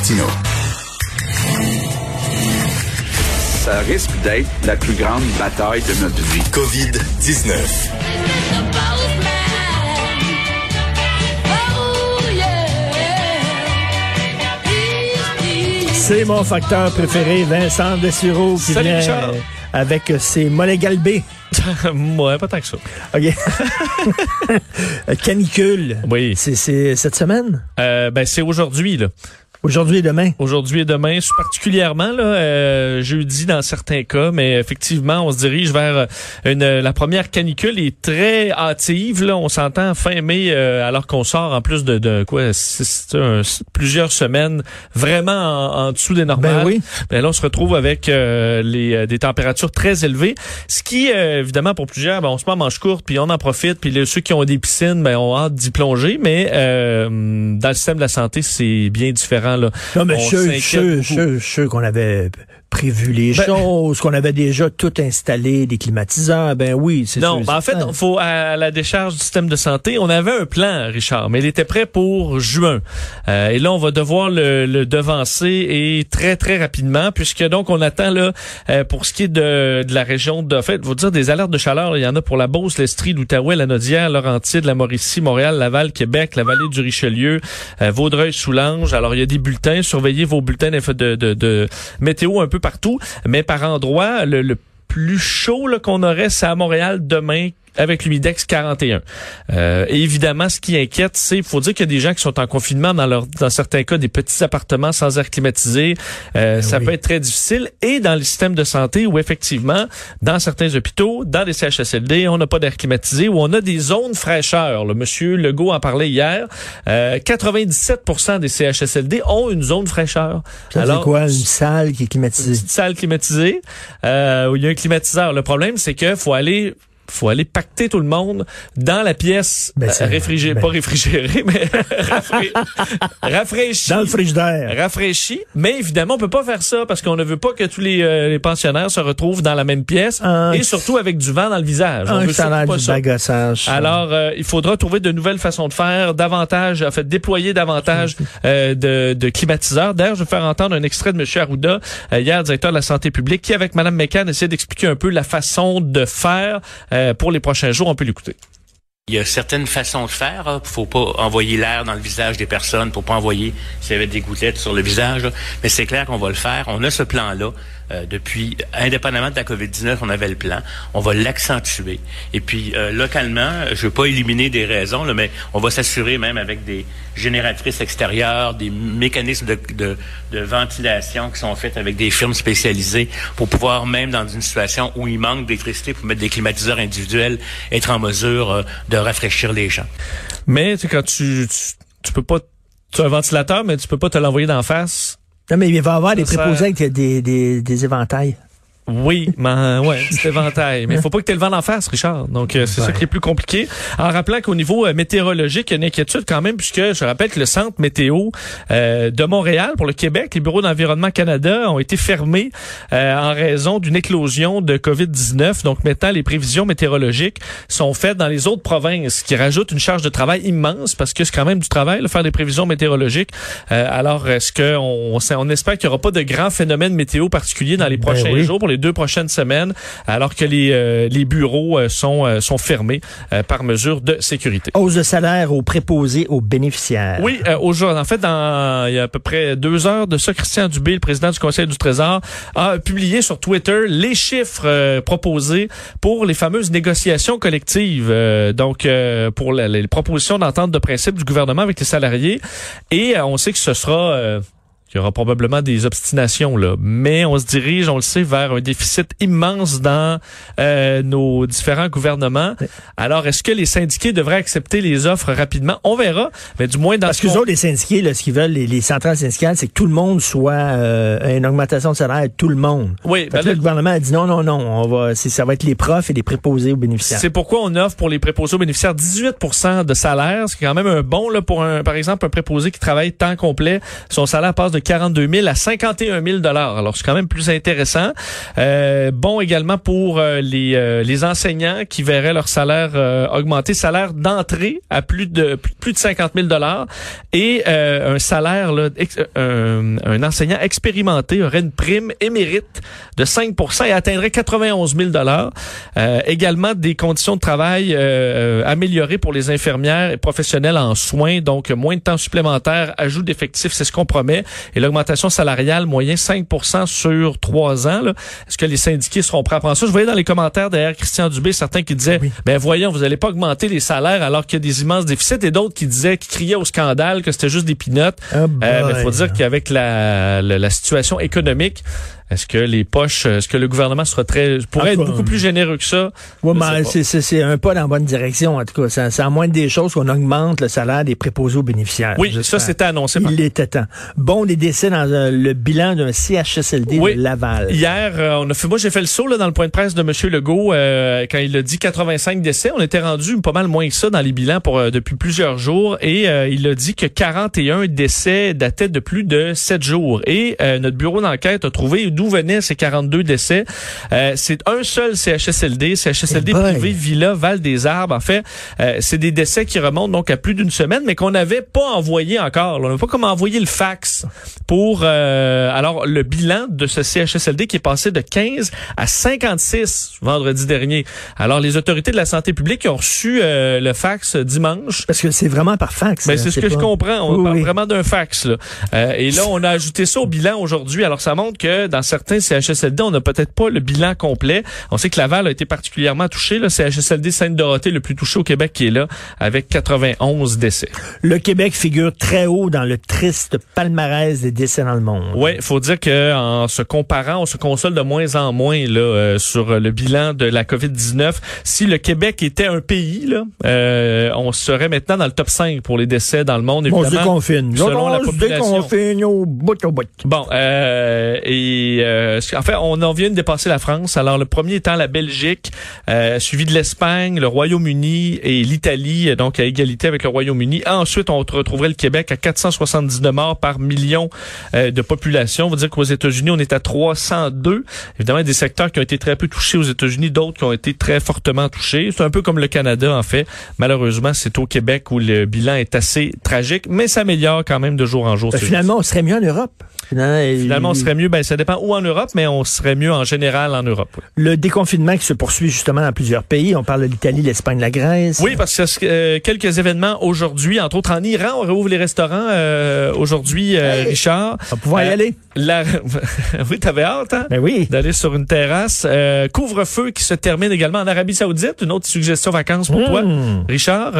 Martineau. Ça risque d'être la plus grande bataille de notre vie. COVID-19. C'est mon facteur préféré, Vincent Dessureau, qui Salut, vient Richard. avec ses mollets galbés. ouais, pas tant que ça. OK. Canicule. Oui. C'est, c'est cette semaine? Euh, ben, c'est aujourd'hui, là. Aujourd'hui et demain? Aujourd'hui et demain, particulièrement là, euh, jeudi dans certains cas, mais effectivement, on se dirige vers une la première canicule est très hâtive. Là, on s'entend fin mai, euh, alors qu'on sort en plus de, de quoi six- un- plusieurs semaines vraiment en, en dessous des normales. Ben oui. Ben là, on se retrouve avec euh, les euh, des températures très élevées, ce qui euh, évidemment pour plusieurs, ben, on se met en manche courte, puis on en profite, puis les- ceux qui ont des piscines, ben ont hâte d'y plonger, mais euh, dans le système de la santé, c'est bien différent là. Non, mais je beaucoup. sûr sûr qu'on avait prévu les Ben- choses, qu'on avait déjà tout installé, des climatiseurs. Ben oui, c'est Non, sûr, ben en fait, certain. faut à la décharge du système de santé, on avait un plan, Richard, mais il était prêt pour juin. Euh, et là, on va devoir le, le devancer et très très rapidement, puisque donc on attend là euh, pour ce qui est de, de la région de, en fait, vous dire des alertes de chaleur, il y en a pour la Beauce, l'Estrie, l'Outaouais, la Nodière, Laurentide, la Mauricie, Montréal, Laval, Québec, la vallée du Richelieu, euh, Vaudreuil, Soulanges. Alors il y a des bulletins, surveillez vos bulletins de, de, de météo un peu partout, mais par endroit, le, le plus chaud qu'on aurait, c'est à Montréal demain avec l'humidex 41. Euh, et évidemment, ce qui inquiète, c'est il faut dire qu'il y a des gens qui sont en confinement dans leur dans certains cas des petits appartements sans air climatisé. Euh, ça oui. peut être très difficile. Et dans le système de santé où effectivement, dans certains hôpitaux, dans les CHSLD, on n'a pas d'air climatisé, où on a des zones fraîcheur. Le monsieur Legault en parlait hier. Euh, 97% des CHSLD ont une zone fraîcheur. Ça, c'est quoi? Une salle qui est climatisée? petite salle climatisée euh, où il y a un climatiseur. Le problème, c'est que faut aller faut aller pacter tout le monde dans la pièce Ben, euh, réfrigérée, ben- pas réfrigérée, mais rafra- rafraîchie. Dans le frigidaire. Rafraîchie, mais évidemment, on peut pas faire ça parce qu'on ne veut pas que tous les, euh, les pensionnaires se retrouvent dans la même pièce Un- et surtout avec du vent dans le visage. On Un veut pas du ça. bagassage. Alors, euh, il faudra trouver de nouvelles façons de faire, davantage, en fait, déployer davantage euh, de, de climatiseurs. D'ailleurs, je vais faire entendre un extrait de M. Arruda, euh, hier directeur de la santé publique, qui, avec Mme McCann, essaie d'expliquer un peu la façon de faire euh, pour les prochains jours. On peut l'écouter. Il y a certaines façons de faire. Il faut pas envoyer l'air dans le visage des personnes, faut pas envoyer s'il y avait des gouttelettes sur le visage. Mais c'est clair qu'on va le faire. On a ce plan-là euh, depuis, indépendamment de la COVID-19, on avait le plan. On va l'accentuer. Et puis euh, localement, je veux pas éliminer des raisons, là, mais on va s'assurer même avec des génératrices extérieures, des mécanismes de, de, de ventilation qui sont faits avec des firmes spécialisées pour pouvoir même dans une situation où il manque d'électricité pour mettre des climatiseurs individuels, être en mesure euh, de rafraîchir les gens. Mais quand tu, tu, tu peux pas, tu as un ventilateur, mais tu peux pas te l'envoyer d'en face. Non, mais il va y avoir des Ça préposés avec des, des, des éventails. Oui, mais ouais, c'est éventail. Mais il faut pas que tu le vent en face, Richard. Donc, euh, c'est Ouais. ça qui est plus compliqué. En rappelant qu'au niveau euh, météorologique, il y a une inquiétude quand même, puisque je rappelle que le centre météo euh, de Montréal, pour le Québec, les bureaux d'environnement Canada ont été fermés euh, en raison d'une éclosion de COVID-19. Donc, maintenant, les prévisions météorologiques sont faites dans les autres provinces, ce qui rajoute une charge de travail immense, parce que c'est quand même du travail, là, faire des prévisions météorologiques. Euh, alors, est-ce qu'on on espère qu'il n'y aura pas de grands phénomènes météo particuliers dans les Ben prochains oui. jours, pour les deux prochaines semaines, alors que les, euh, les bureaux euh, sont, euh, sont fermés euh, par mesure de sécurité. Hausse de salaire aux préposés aux bénéficiaires. Oui, aujourd'hui, en fait, dans, il y a à peu près deux heures de ça, Christian Dubé, le président du Conseil du Trésor, a publié sur Twitter les chiffres proposés pour les fameuses négociations collectives. euh, donc, euh, pour la- les propositions d'entente de principe du gouvernement avec les salariés. Et euh, on sait que ce sera... il y aura probablement des obstinations là, mais on se dirige, on le sait, vers un déficit immense dans euh, nos différents gouvernements. Alors, est-ce que les syndiqués devraient accepter les offres rapidement? On verra, mais du moins dans Parce ce que les autres, les syndiqués, là, ce qu'ils veulent, les, les centrales syndicales, c'est que tout le monde soit euh, une augmentation de salaire, tout le monde. Oui, ben là, le gouvernement a dit non, non, non, on va, c'est- ça va être les profs et les préposés aux bénéficiaires. c'est pourquoi on offre pour les préposés aux bénéficiaires 18% de salaire, ce qui est quand même un bon là pour un par exemple un préposé qui travaille temps complet, son salaire passe de 42 000 à 51 000 dollars. Alors c'est quand même plus intéressant. Euh, bon également pour euh, les, euh, les enseignants qui verraient leur salaire augmenter, salaire d'entrée à plus de plus de 50 000 dollars et un salaire là, un, un, enseignant expérimenté aurait une prime émérite de 5% et atteindrait 91 000 dollars. également des conditions de travail améliorées pour les infirmières et professionnels en soins, donc moins de temps supplémentaire, ajout d'effectifs, c'est ce qu'on promet. Et l'augmentation salariale moyen 5% sur trois ans. Est-ce que les syndiqués seront prêts à prendre ça? Je voyais dans les commentaires derrière Christian Dubé certains qui disaient, ben voyons, vous n'allez pas augmenter les salaires alors qu'il y a des immenses déficits et d'autres qui disaient, qui criaient au scandale que c'était juste des pinottes. Il oh euh, faut dire qu'avec la, la situation économique, est-ce que les poches, est-ce que le gouvernement sera très, pourrait être beaucoup plus généreux que ça? Oui, mais c'est un pas dans la bonne direction, en tout cas. C'est à moins des choses qu'on augmente le salaire des préposés aux bénéficiaires. Oui, ça, c'était annoncé. Il était temps. Bon, les décès dans euh, le bilan d'un CHSLD de Laval. Hier, euh, on a fait, moi, j'ai fait le saut, là, dans le point de presse de M. Legault, euh, quand il a dit 85 décès. On était rendu pas mal moins que ça dans les bilans pour, depuis plusieurs jours. Et il a dit que 41 décès dataient de plus de 7 jours. Et notre bureau d'enquête a trouvé d'où venaient ces 42 décès. Euh, c'est un seul CHSLD, CHSLD hey privé Villa Val des Arbres. En fait, euh, c'est des décès qui remontent donc à plus d'une semaine, mais qu'on n'avait pas envoyé encore. On n'a pas comme envoyé le fax pour euh, alors le bilan de ce CHSLD qui est passé de 15 à 56 vendredi dernier. Alors les autorités de la santé publique ont reçu le fax dimanche. Parce que c'est vraiment par fax. Ben, c'est ce que je comprends. On parle vraiment d'un fax. Là. et là, on a ajouté ça au bilan aujourd'hui. Alors ça montre que dans certains CHSLD, on n'a peut-être pas le bilan complet. On sait que Laval a été particulièrement touché. Le CHSLD Sainte-Dorothée, le plus touché au Québec, qui est là, avec 91 décès. Le Québec figure très haut dans le triste palmarès des décès dans le monde. Oui, il faut dire qu'en se comparant, on se console de moins en moins là, euh, sur le bilan de la COVID-19. Si le Québec était un pays, là, euh, on serait maintenant dans le top 5 pour les décès dans le monde. Évidemment, on se déconfine. Selon la population. Se au bout au bout. Bon, euh, et euh, en fait, on en vient de dépasser la France. Alors, le premier étant la Belgique, euh, suivi de l'Espagne, le Royaume-Uni et l'Italie, donc à égalité avec le Royaume-Uni. Ensuite, on retrouverait le Québec à 479 morts par million euh, de population. On va dire qu'aux États-Unis, on est à 302. Évidemment, des secteurs qui ont été très peu touchés aux États-Unis, d'autres qui ont été très fortement touchés. C'est un peu comme le Canada, en fait. Malheureusement, c'est au Québec où le bilan est assez tragique, mais s'améliore quand même de jour en jour. Ben, finalement, on serait mieux en Europe. Finalement, on serait mieux, ben ça dépend où en Europe, mais on serait mieux en général en Europe. Le déconfinement qui se poursuit justement dans plusieurs pays, on parle de l'Italie, l'Espagne, la Grèce. Oui, parce que euh, quelques événements aujourd'hui, entre autres en Iran, on rouvre les restaurants euh, aujourd'hui, euh, Richard. On va pouvoir y aller. La... oui, t'avais hâte, hein? Ben oui. D'aller sur une terrasse. Couvre-feu qui se termine également en Arabie Saoudite. Une autre suggestion vacances pour toi, hmm. Richard.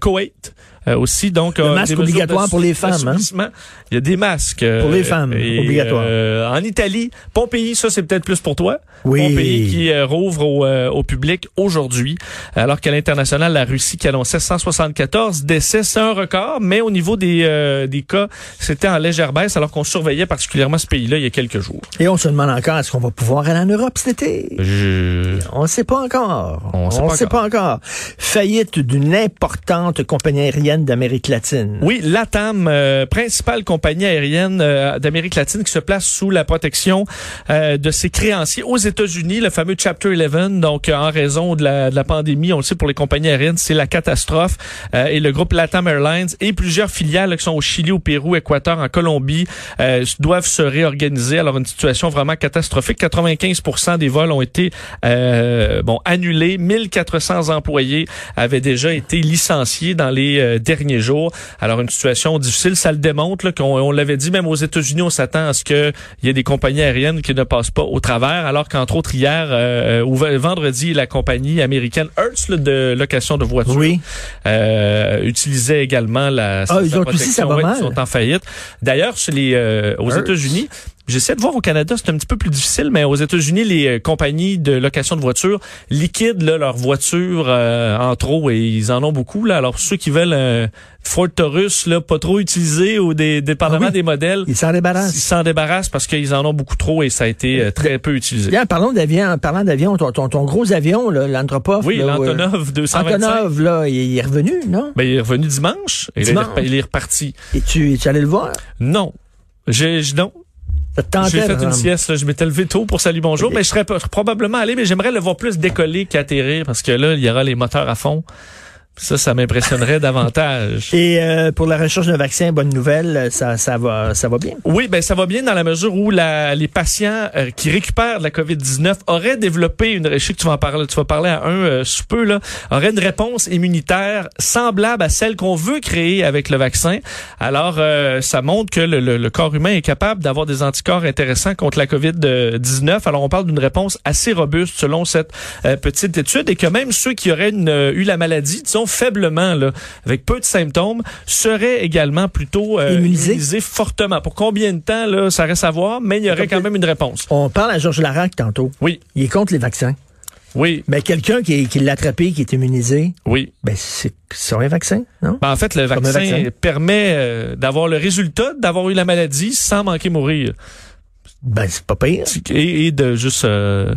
Koweït. Euh, aussi. Donc, le euh, masque obligatoire pour les femmes. Hein? Il y a des masques. pour les femmes, euh, obligatoire. en Italie, Pompéi, ça c'est peut-être plus pour toi. Oui. Pompéi qui rouvre au, au public aujourd'hui, alors qu'à l'international, la Russie qui annonçait 174 décès, c'est un record, mais au niveau des, des cas, c'était en légère baisse, alors qu'on surveillait particulièrement ce pays-là il y a quelques jours. Et on se demande encore, est-ce qu'on va pouvoir aller en Europe cet été? On ne sait pas encore. On ne sait, pas, encore. Faillite d'une importante compagnie aérienne d'Amérique latine. Oui, l'ATAM, euh, principale compagnie aérienne euh, d'Amérique latine qui se place sous la protection euh, de ses créanciers aux États-Unis, le fameux Chapter 11. Donc, en raison de la, de la, pandémie, on le sait pour les compagnies aériennes, c'est la catastrophe. et le groupe LATAM Airlines et plusieurs filiales qui sont au Chili, au Pérou, Équateur, en Colombie, doivent se réorganiser. Alors, une situation vraiment catastrophique. 95 des vols ont été bon annulés. 1400 employés avaient déjà été licenciés dans les derniers jours. Alors, une situation difficile, ça le démontre, qu'on on, l'avait dit, même aux États-Unis, on s'attend à ce qu'il y ait des compagnies aériennes qui ne passent pas au travers, alors qu'entre autres, hier, euh, ou vendredi, la compagnie américaine Hertz de location de voitures oui. euh, utilisait également la, ah, ils ont protection. ça Ils sont en faillite. D'ailleurs, les, euh, aux États-Unis, J'essaie de voir au Canada, c'est un petit peu plus difficile, mais aux États-Unis, les euh, compagnies de location de voitures liquident là, leurs voitures euh, en trop et ils en ont beaucoup. Là. Alors ceux qui veulent un Ford Taurus là, pas trop utilisé ou des dépendamment ah des modèles, ils s'en débarrassent. Ils s'en débarrassent parce qu'ils en ont beaucoup trop et ça a été euh, très peu utilisé. Bien, parlons d'avion, parlant d'avion, ton, ton, gros avion, l'Anthropov. Oui, l'Antonov 225. Antonov, là, il est revenu, non? Ben, il est revenu dimanche. Et Il, est, reparti. Et tu, tu allé le voir? Non. J'ai, non. J'ai fait une sieste, je m'étais levé tôt pour salut bonjour, mais je serais probablement allé, mais j'aimerais le voir plus décoller qu'atterrir parce que là, il y aura les moteurs à fond. Ça, ça m'impressionnerait davantage. Et euh, pour la recherche d'un vaccin, bonne nouvelle, ça, ça va, ça va bien? Oui, ben ça va bien dans la mesure où la, les patients euh, qui récupèrent de la COVID-19 auraient développé une, je sais que tu vas en parler, tu vas parler à un euh, sous peu là, auraient une réponse immunitaire semblable à celle qu'on veut créer avec le vaccin. Alors, euh, ça montre que le, le, corps humain est capable d'avoir des anticorps intéressants contre la COVID-19. Alors, on parle d'une réponse assez robuste selon cette petite étude et que même ceux qui auraient une, eu la maladie, disons faiblement, là, avec peu de symptômes, seraient également plutôt euh, immunisés. fortement. Pour combien de temps, là, ça reste à voir, mais il y aurait quand même une réponse. On parle à Georges Larac tantôt. Oui. Il est contre les vaccins. Oui. Mais quelqu'un qui, qui l'a attrapé, qui est immunisé. Oui. Ben, c'est un vaccin, non? Ben, en fait, le vaccin, permet euh, d'avoir le résultat d'avoir eu la maladie sans manquer mourir. Ben, c'est pas pire. Et, de juste euh,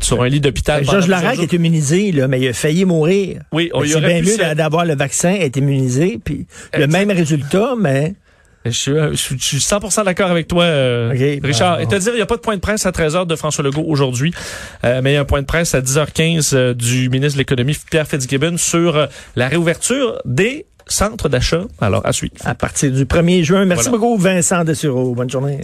sur un lit d'hôpital. Georges Larac est immunisé, là, mais il a failli mourir. Oui, on y C'est bien mieux d'avoir le vaccin, être immunisé, puis le même résultat, mais... Je suis, je suis 100% d'accord avec toi, euh, Richard. Et te dire, il n'y a pas de point de presse à 13h de François Legault aujourd'hui, euh, mais il y a un point de presse à 10h15 euh, du ministre de l'Économie, Pierre Fitzgibbon, sur la réouverture des centres d'achat. Alors, à suite. À partir du 1er juin. Merci beaucoup, Vincent Dessureau. Bonne journée.